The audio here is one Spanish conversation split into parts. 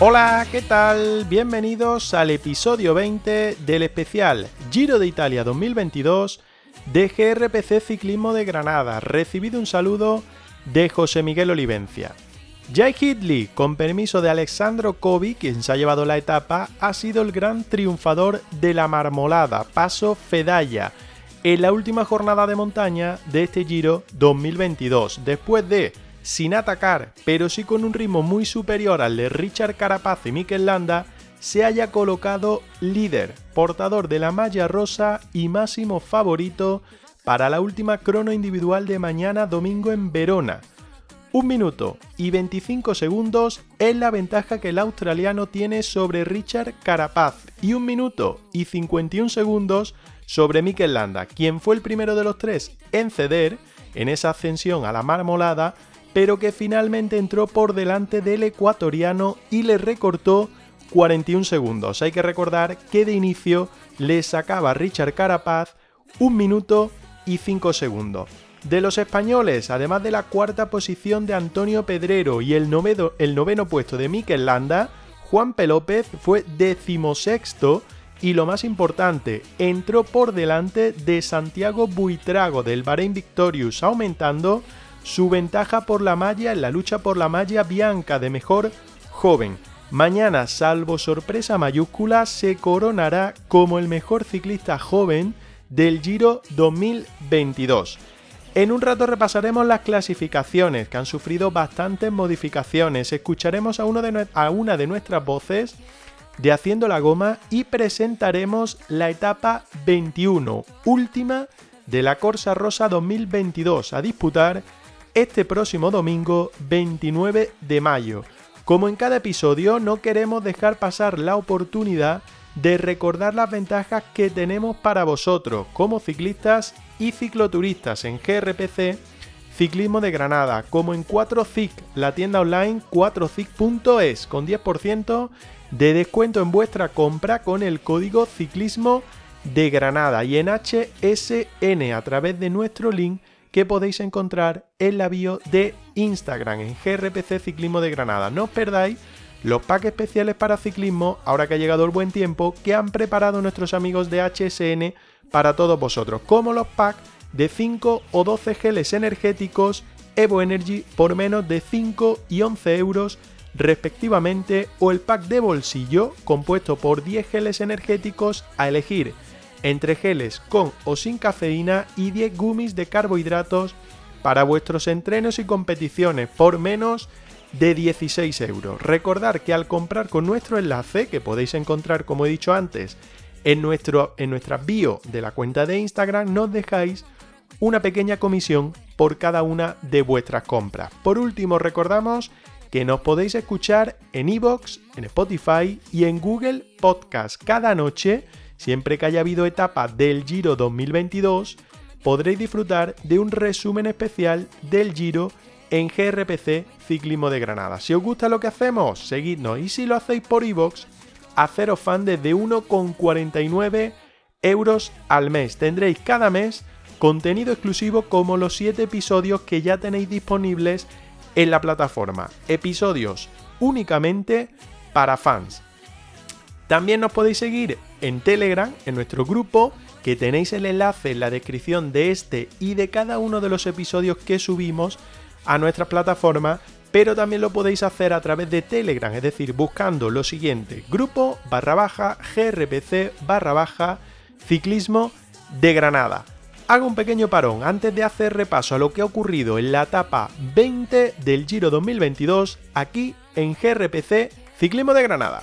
Hola, ¿qué tal? Bienvenidos al episodio 20 del especial Giro de Italia 2022 de GRPC Ciclismo de Granada. Recibido un saludo de José Miguel Olivencia. Jai Hidley, con permiso de Alexandro Kovi, quien se ha llevado la etapa, ha sido el gran triunfador de la marmolada, paso Fedaya, en la última jornada de montaña de este Giro 2022, después de, sin atacar, pero sí con un ritmo muy superior al de Richard Carapaz y Mikel Landa, se haya colocado líder, portador de la malla rosa y máximo favorito para la última crono individual de mañana domingo en Verona. Un minuto y 25 segundos es la ventaja que el australiano tiene sobre Richard Carapaz y un minuto y 51 segundos sobre Mikel Landa, quien fue el primero de los tres en ceder en esa ascensión a la marmolada, pero que finalmente entró por delante del ecuatoriano y le recortó 41 segundos. Hay que recordar que de inicio le sacaba Richard Carapaz un minuto y 5 segundos. De los españoles, además de la cuarta posición de Antonio Pedrero y el noveno, puesto de Mikel Landa, Juan P. López fue decimosexto y lo más importante, entró por delante de Santiago Buitrago del Bahrein Victorious, aumentando su ventaja por la malla en la lucha por la malla bianca de mejor joven. Mañana, salvo sorpresa mayúscula, se coronará como el mejor ciclista joven del Giro 2022. En un rato repasaremos las clasificaciones que han sufrido bastantes modificaciones. Escucharemos a, una de nuestras voces de Haciendo la Goma y presentaremos la etapa 21, última de la Corsa Rosa 2022, a disputar este próximo domingo 29 de mayo. Como en cada episodio, no queremos dejar pasar la oportunidad de recordar las ventajas que tenemos para vosotros como ciclistas y cicloturistas en GRPC Ciclismo de Granada, como en 4CIC, la tienda online 4CIC.es, con 10% de descuento en vuestra compra con el código Ciclismo de Granada y en HSN a través de nuestro link que podéis encontrar en la bio de Instagram en GRPC Ciclismo de Granada. No os perdáis los packs especiales para ciclismo, ahora que ha llegado el buen tiempo, que han preparado nuestros amigos de HSN para todos vosotros, como los packs de 5 o 12 geles energéticos Evo Energy por menos de 5 y 11 euros respectivamente, o el pack de bolsillo compuesto por 10 geles energéticos a elegir entre geles con o sin cafeína y 10 gummies de carbohidratos para vuestros entrenos y competiciones por menos de 16 euros. Recordar que al comprar con nuestro enlace, que podéis encontrar como he dicho antes en, nuestro, en nuestra bio de la cuenta de Instagram, nos dejáis una pequeña comisión por cada una de vuestras compras. Por último, recordamos que nos podéis escuchar en iVoox, en Spotify y en Google Podcast cada noche, siempre que haya habido etapa del Giro 2022, podréis disfrutar de un resumen especial del Giro en GRPC Ciclismo de Granada. Si os gusta lo que hacemos, seguidnos y si lo hacéis por iVoox, haceros fan desde 1,49 euros al mes. Tendréis cada mes contenido exclusivo como los 7 episodios que ya tenéis disponibles en la plataforma. Episodios únicamente para fans. También nos podéis seguir en Telegram, en nuestro grupo, que tenéis el enlace en la descripción de este y de cada uno de los episodios que subimos a nuestra plataforma, pero también lo podéis hacer a través de Telegram, es decir, buscando lo siguiente, grupo barra baja grpc barra baja ciclismo de Granada. hago un pequeño parón antes de hacer repaso a lo que ha ocurrido en la etapa 20 del Giro 2022 aquí en GRPC Ciclismo de Granada.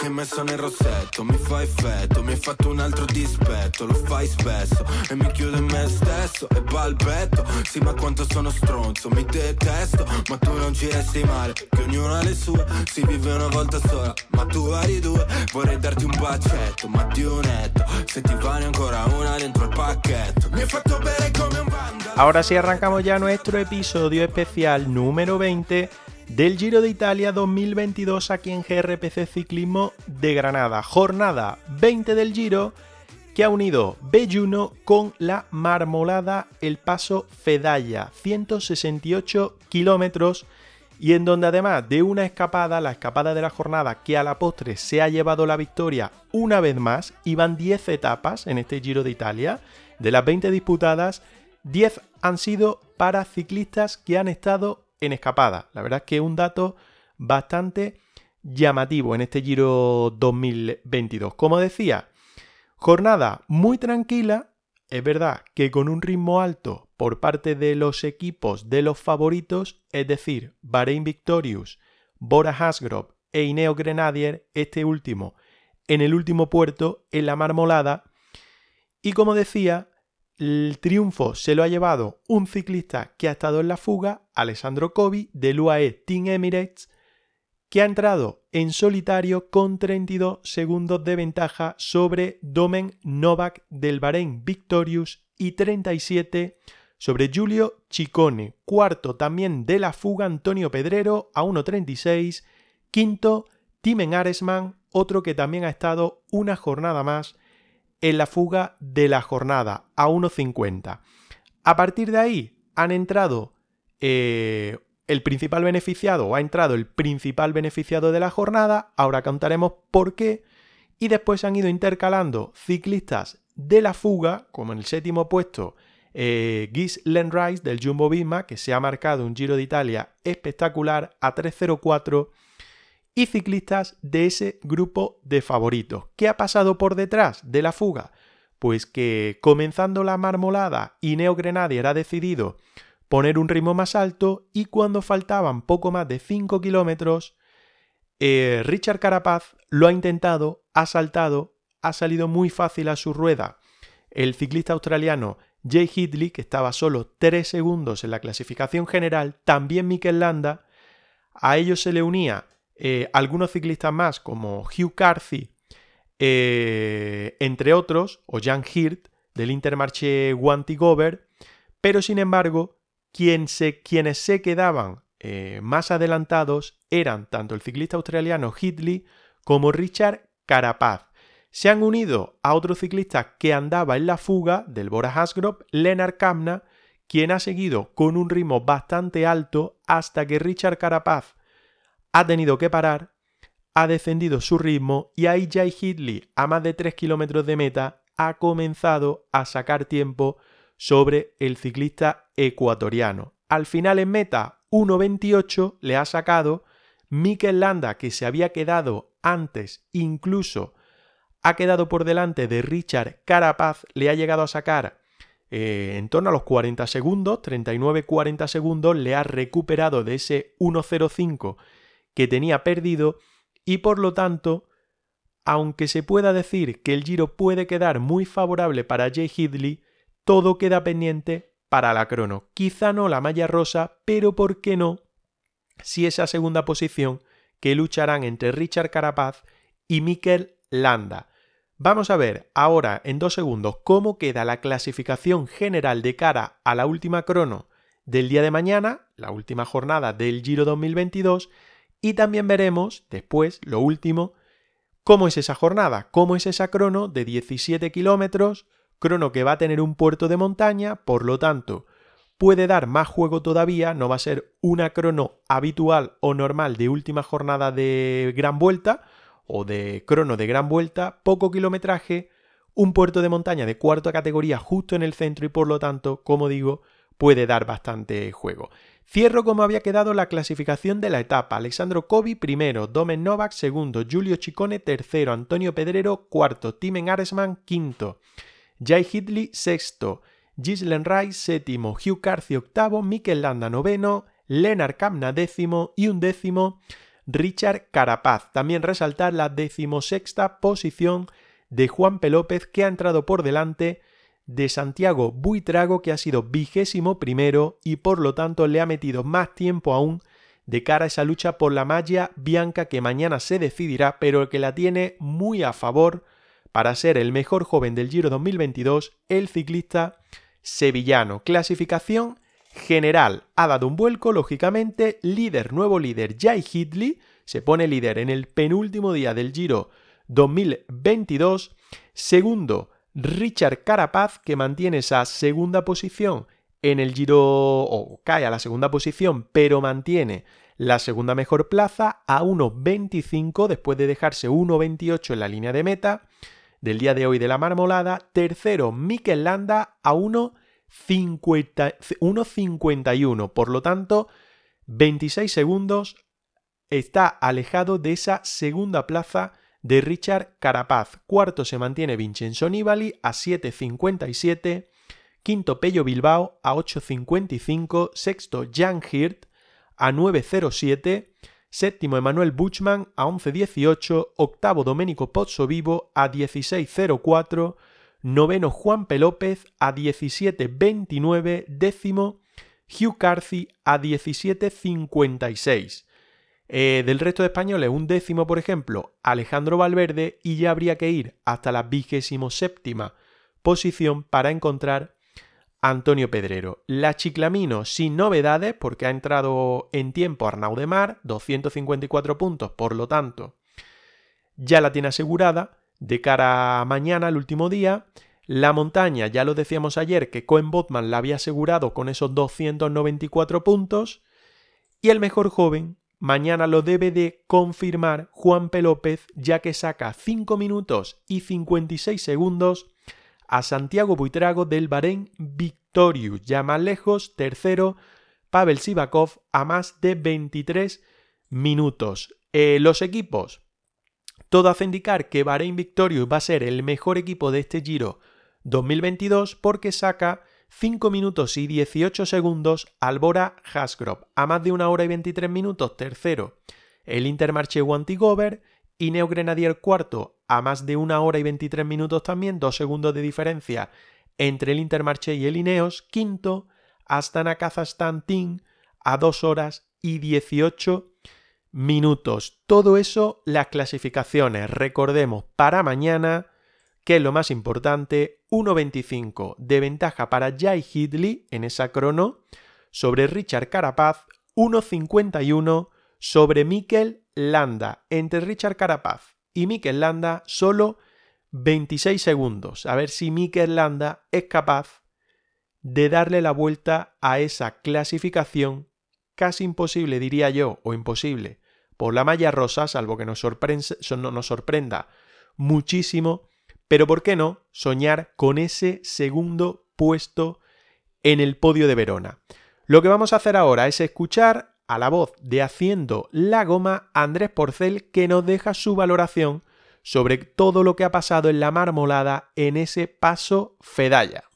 Che hai messo nel rossetto. Mi fa effetto Mi hai fatto un altro dispetto, lo fai spesso E mi chiudo in me stesso e balbetto. Sì ma quanto sono stronzo, mi detesto. Ma tu non ci resti male, che ognuno ha le sue. Si vive una volta sola, ma tu hai due. Vorrei darti un bacetto, ma di un netto. Se ti vale ancora una dentro il pacchetto. Mi hai fatto bere come un banda Ahora sí arrancamos ya nuestro episodio especial número 20 del Giro de Italia 2022 aquí en GRPC Ciclismo de Granada. Jornada 20 del Giro que ha unido Belluno con la Marmolada el Paso Fedalla, 168 kilómetros y en donde además de una escapada, la escapada de la jornada que a la postre se ha llevado la victoria una vez más, iban 10 etapas en este Giro de Italia, de las 20 disputadas, 10 han sido para ciclistas que han estado en escapada. La verdad es que un dato bastante llamativo en este Giro 2022. Como decía, jornada muy tranquila. Es verdad que con un ritmo alto por parte de los equipos de los favoritos, es decir, Bahrein Victorious, Bora Hasgrove e Ineo Grenadier, este último en el último puerto, en la Marmolada. Y como decía, el triunfo se lo ha llevado un ciclista que ha estado en la fuga, Alessandro Covi, del UAE Team Emirates, que ha entrado en solitario con 32 segundos de ventaja sobre Domen Novak del Bahrein Victorious y 37 sobre Giulio Ciccone. Cuarto también de la fuga Antonio Pedrero a 1.36. Quinto, Timen Aresman, otro que también ha estado una jornada más en la fuga de la jornada a 1.50. A partir de ahí han entrado eh, el principal beneficiado o ha entrado el principal beneficiado de la jornada, ahora contaremos por qué, y después han ido intercalando ciclistas de la fuga, como en el séptimo puesto, eh, Gis Lenrice del Jumbo Visma, que se ha marcado un Giro de Italia espectacular a 3.04 y ciclistas de ese grupo de favoritos. ¿Qué ha pasado por detrás de la fuga? Pues que comenzando la marmolada, Ineo Grenadier ha decidido poner un ritmo más alto y cuando faltaban poco más de 5 kilómetros, eh, Richard Carapaz lo ha intentado, ha saltado, ha salido muy fácil a su rueda. El ciclista australiano Jay Hidley, que estaba solo 3 segundos en la clasificación general, también Mikel Landa, a ellos se le unía eh, algunos ciclistas más como Hugh Carthy, eh, entre otros, o Jan Hirt del Intermarché Wanty-Gover, pero sin embargo, quienes se quedaban eh, más adelantados eran tanto el ciclista australiano Hitley como Richard Carapaz. Se han unido a otro ciclista que andaba en la fuga del Bora Hasgrove, Lennart Kamna, quien ha seguido con un ritmo bastante alto hasta que Richard Carapaz ha tenido que parar, ha descendido su ritmo y ahí Jay Hidley, a más de 3 kilómetros de meta, ha comenzado a sacar tiempo sobre el ciclista ecuatoriano. Al final en meta, 1.28 le ha sacado. Mikel Landa, que se había quedado antes, incluso ha quedado por delante de Richard Carapaz, le ha llegado a sacar eh, en torno a los 40 segundos, 39-40 segundos, le ha recuperado de ese 1.05 que tenía perdido y por lo tanto, aunque se pueda decir que el giro puede quedar muy favorable para Jay Hidley, todo queda pendiente para la crono. Quizá no la malla rosa, pero ¿por qué no? Si esa segunda posición que lucharán entre Richard Carapaz y Mikel Landa. Vamos a ver ahora en dos segundos cómo queda la clasificación general de cara a la última crono del día de mañana, la última jornada del Giro 2022, y también veremos después, lo último, ¿Cómo es esa jornada? ¿Cómo es esa crono de 17 kilómetros? Crono que va a tener un puerto de montaña, por lo tanto, puede dar más juego todavía, no va a ser una crono habitual o normal de última jornada de gran vuelta o de crono de gran vuelta, poco kilometraje, un puerto de montaña de cuarta categoría justo en el centro y por lo tanto, como digo, puede dar bastante juego. Cierro como había quedado la clasificación de la etapa. Alexandro Kovi primero, Domen Novak segundo, Julio Chicone tercero, Antonio Pedrero cuarto, Timen Aresman quinto, Jai Hidley sexto, Gislen Rai séptimo, Hugh Carthy octavo, Mikel Landa noveno, Lennart Kamna décimo. Y un décimo Richard Carapaz. También resaltar la decimosexta posición de Juan Pelópez que ha entrado por delante de Santiago Buitrago que ha sido vigésimo primero y por lo tanto le ha metido más tiempo aún de cara a esa lucha por la malla bianca que mañana se decidirá pero que la tiene muy a favor para ser el mejor joven del Giro 2022 el ciclista sevillano. Clasificación general. Ha dado un vuelco, lógicamente. Líder, nuevo líder, Jai Hidley. Se pone líder en el penúltimo día del Giro 2022. Segundo, Richard Carapaz, que mantiene esa segunda posición en el Giro, o cae a la segunda posición, pero mantiene la segunda mejor plaza a 1.25 después de dejarse 1.28 en la línea de meta del día de hoy de la marmolada. Tercero, Mikel Landa a 1.51. Por lo tanto, 26 segundos está alejado de esa segunda plaza de Richard Carapaz. Cuarto se mantiene Vincenzo Nibali a 7.57. Quinto Pello Bilbao a 8.55. Sexto Jan Hirt a 9.07 séptimo Emanuel Buchmann a 11.18, octavo Domenico Pozzo Vivo a 16.04, noveno Juan Pelópez a 17.29, décimo Hugh Carthy a 17.56. Eh, del resto de españoles, un décimo, por ejemplo, Alejandro Valverde, y ya habría que ir hasta la vigésimo séptima posición para encontrar Antonio Pedrero. La Chiclamino sin novedades porque ha entrado en tiempo Arnau de Mar, 254 puntos, por lo tanto, ya la tiene asegurada de cara a mañana, el último día. La montaña, ya lo decíamos ayer, que Cohen Botman la había asegurado con esos 294 puntos. Y el mejor joven, mañana lo debe de confirmar Juan P. López, ya que saca 5 minutos y 56 segundos a Santiago Buitrago del Bahrein Victorious, ya más lejos, tercero, Pavel Sivakov a más de 23 minutos. Eh, los equipos, todo hace indicar que Bahrein Victorious va a ser el mejor equipo de este Giro 2022 porque saca 5 minutos y 18 segundos Albora Hasgrove, a más de una hora y 23 minutos tercero. El Intermarché Wanty-Gover y Neo Grenadier cuarto. A más de una hora y 23 minutos también, dos segundos de diferencia entre el Intermarché y el Ineos. Quinto, Astana Kazajstán Team a dos horas y 18 minutos. Todo eso, las clasificaciones, recordemos, para mañana, que es lo más importante, 1.25 de ventaja para Jai Hidley en esa crono sobre Richard Carapaz, 1.51 sobre Mikel Landa. Entre Richard Carapaz y Mikel Landa solo 26 segundos. A ver si Mikel Landa es capaz de darle la vuelta a esa clasificación casi imposible, diría yo, o imposible, por la malla rosa, salvo que nos, nos sorprenda muchísimo, pero ¿por qué no soñar con ese segundo puesto en el podio de Verona? Lo que vamos a hacer ahora es escuchar a la voz de Haciendo la Goma Andrés Porcel que nos deja su valoración sobre todo lo que ha pasado en la marmolada en ese paso Fedalla.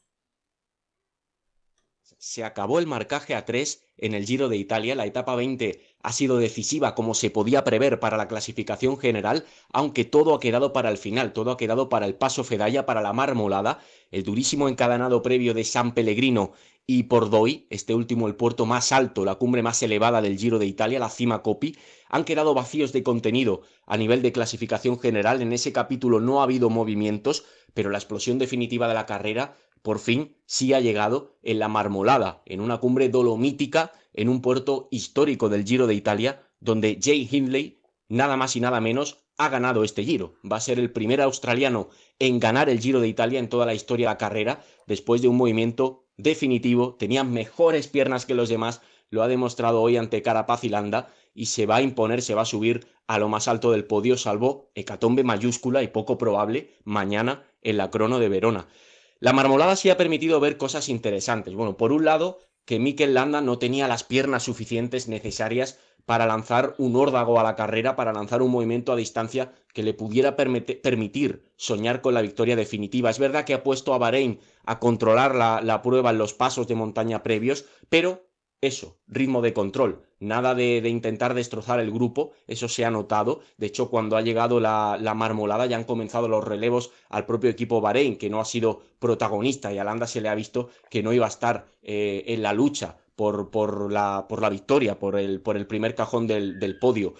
Se acabó el marcaje a 3 en el Giro de Italia. La etapa 20 ha sido decisiva como se podía prever para la clasificación general, aunque todo ha quedado para el final, todo ha quedado para el paso Fedalla, para la marmolada, el durísimo encadenado previo de San Pellegrino y por Doi, este último el puerto más alto, la cumbre más elevada del Giro de Italia, la cima Copi, han quedado vacíos de contenido a nivel de clasificación general. En ese capítulo no ha habido movimientos, pero la explosión definitiva de la carrera por fin sí ha llegado en la Marmolada, en una cumbre dolomítica, en un puerto histórico del Giro de Italia, donde Jay Hindley, nada más y nada menos, ha ganado este Giro. Va a ser el primer australiano en ganar el Giro de Italia en toda la historia de la carrera, después de un movimiento definitivo. Tenía mejores piernas que los demás, lo ha demostrado hoy ante Carapaz y Landa, y se va a imponer, se va a subir a lo más alto del podio, salvo hecatombe mayúscula y poco probable mañana en la crono de Verona. La marmolada sí ha permitido ver cosas interesantes. Bueno, por un lado, que Mikel Landa no tenía las piernas suficientes necesarias para lanzar un órdago a la carrera, para lanzar un movimiento a distancia que le pudiera permitir soñar con la victoria definitiva. Es verdad que ha puesto a Bahrein a controlar la, la prueba en los pasos de montaña previos, pero eso, ritmo de control, nada de, intentar destrozar el grupo, eso se ha notado. De hecho, cuando ha llegado la, marmolada ya han comenzado los relevos al propio equipo Bahrein, que no ha sido protagonista y a Landa se le ha visto que no iba a estar eh, en la lucha por, la, victoria, por el, por el primer cajón del podio.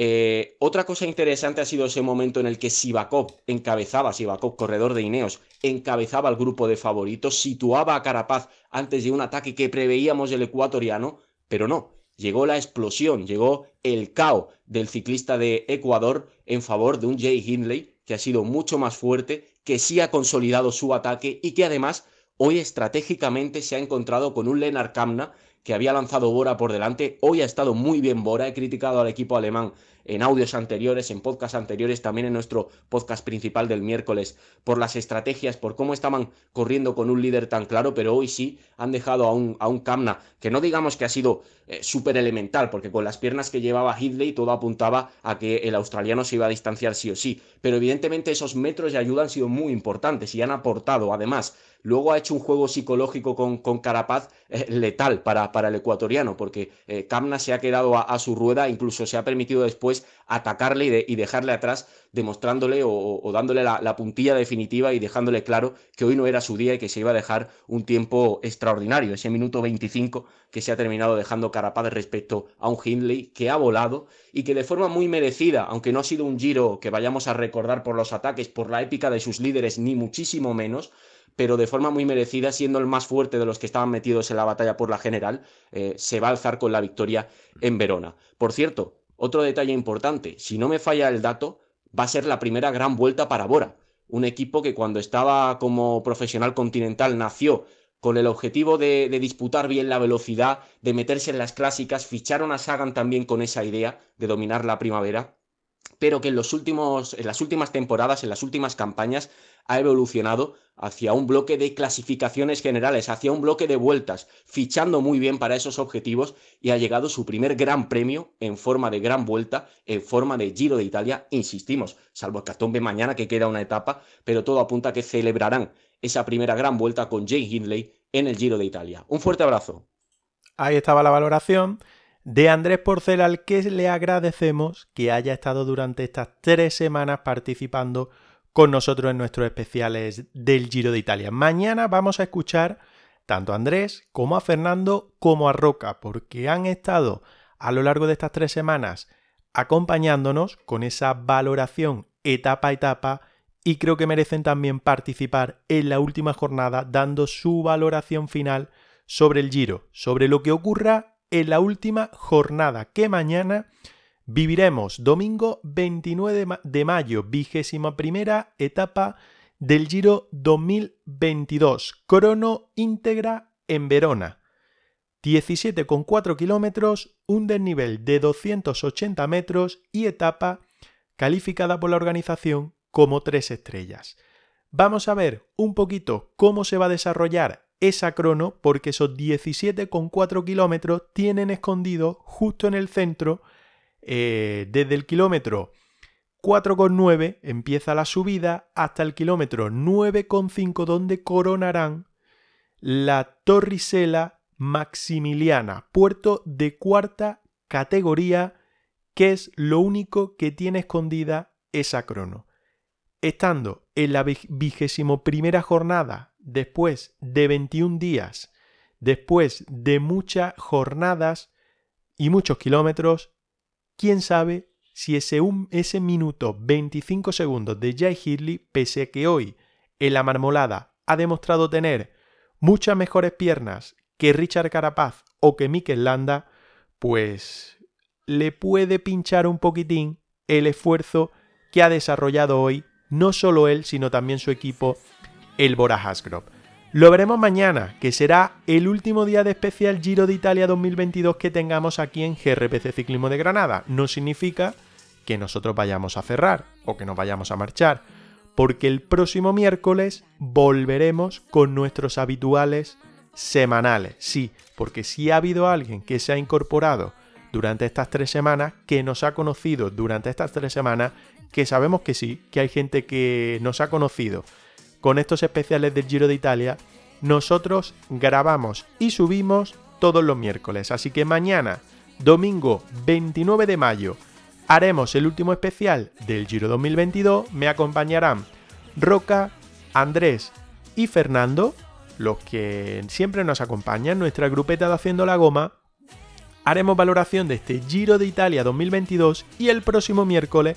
Eh, otra cosa interesante ha sido ese momento en el que Sivakov encabezaba, Sivakov, corredor de Ineos, encabezaba al grupo de favoritos, situaba a Carapaz antes de un ataque que preveíamos del ecuatoriano, pero no, llegó la explosión, llegó el caos del ciclista de Ecuador en favor de un Jay Hindley que ha sido mucho más fuerte, que sí ha consolidado su ataque y que además hoy estratégicamente se ha encontrado con un Lennart Kamna que había lanzado Bora por delante. Hoy ha estado muy bien Bora. He criticado al equipo alemán en audios anteriores, en podcasts anteriores, también en nuestro podcast principal del miércoles, por las estrategias, por cómo estaban corriendo con un líder tan claro, pero hoy sí han dejado a un, a un Kamna, que no digamos que ha sido eh, súper elemental, porque con las piernas que llevaba Hidley todo apuntaba a que el australiano se iba a distanciar sí o sí, pero evidentemente esos metros de ayuda han sido muy importantes y han aportado además Luego ha hecho un juego psicológico con, con Carapaz eh, letal para, para, el ecuatoriano, porque eh, se ha quedado a, su rueda, incluso se ha permitido después atacarle y, dejarle atrás, demostrándole o, dándole la, puntilla definitiva y dejándole claro que hoy no era su día y que se iba a dejar un tiempo extraordinario, ese minuto 25 que se ha terminado dejando Carapaz respecto a un Hindley que ha volado y que de forma muy merecida, aunque no ha sido un giro que vayamos a recordar por los ataques, por la épica de sus líderes, ni muchísimo menos, pero de forma muy merecida, siendo el más fuerte de los que estaban metidos en la batalla por la general, eh, se va a alzar con la victoria en Verona. Por cierto, otro detalle importante, si no me falla el dato, va a ser la primera gran vuelta para Bora, un equipo que cuando estaba como profesional continental nació con el objetivo de, de, disputar bien la velocidad, de meterse en las clásicas, ficharon a Sagan también con esa idea de dominar la primavera, pero que en, los últimos, en las últimas temporadas, en las últimas campañas, ha evolucionado hacia un bloque de clasificaciones generales, hacia un bloque de vueltas, fichando muy bien para esos objetivos y ha llegado su primer gran premio en forma de gran vuelta, en forma de Giro de Italia, insistimos, salvo Catombe mañana que queda una etapa, pero todo apunta a que celebrarán esa primera gran vuelta con Jay Hindley en el Giro de Italia. Un fuerte abrazo. Ahí estaba la valoración de Andrés Porcel al que le agradecemos que haya estado durante estas tres semanas participando con nosotros en nuestros especiales del Giro de Italia. Mañana vamos a escuchar tanto a Andrés como a Fernando como a Roca, porque han estado a lo largo de estas tres semanas acompañándonos con esa valoración etapa a etapa y creo que merecen también participar en la última jornada dando su valoración final sobre el Giro, sobre lo que ocurra en la última jornada que mañana viviremos domingo 29 de mayo, vigésima primera etapa del Giro 2022, crono íntegra en Verona. 17,4 kilómetros, un desnivel de 280 metros y etapa calificada por la organización como tres estrellas. Vamos a ver un poquito cómo se va a desarrollar esa crono porque esos 17,4 kilómetros tienen escondido justo en el centro eh, desde el kilómetro 4,9 empieza la subida hasta el kilómetro 9,5 donde coronarán la Torrisela Maximiliana, puerto de cuarta categoría, que es lo único que tiene escondida esa crono. Estando en la vigésimo primera jornada, después de 21 días, después de muchas jornadas y muchos kilómetros, quién sabe si ese, ese minuto 25 segundos de Jay Hidley, pese a que hoy en la marmolada ha demostrado tener muchas mejores piernas que Richard Carapaz o que Mikel Landa, pues le puede pinchar un poquitín el esfuerzo que ha desarrollado hoy no solo él, sino también su equipo, el Bora Hasgrove. Lo veremos mañana, que será el último día de especial Giro de Italia 2022 que tengamos aquí en GRPC Ciclismo de Granada. No significa que nosotros vayamos a cerrar o que nos vayamos a marchar, porque el próximo miércoles volveremos con nuestros habituales semanales. Sí, porque si ha habido alguien que se ha incorporado durante estas tres semanas, que nos ha conocido durante estas tres semanas, que sabemos que sí, que hay gente que nos ha conocido con estos especiales del Giro de Italia, nosotros grabamos y subimos todos los miércoles. Así que mañana, domingo 29 de mayo, haremos el último especial del Giro 2022. Me acompañarán Roca, Andrés y Fernando, los que siempre nos acompañan, nuestra grupeta de Haciendo la Goma. Haremos valoración de este Giro de Italia 2022 y el próximo miércoles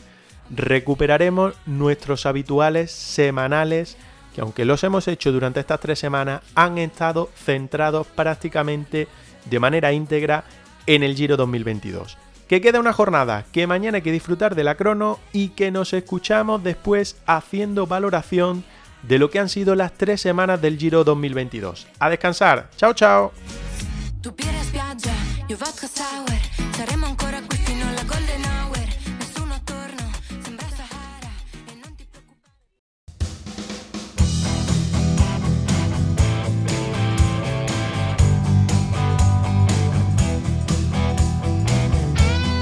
recuperaremos nuestros habituales semanales que aunque los hemos hecho durante estas tres semanas, han estado centrados prácticamente de manera íntegra en el Giro 2022. Que queda una jornada, que mañana hay que disfrutar de la crono y que nos escuchamos después haciendo valoración de lo que han sido las tres semanas del Giro 2022. A descansar, chao chao.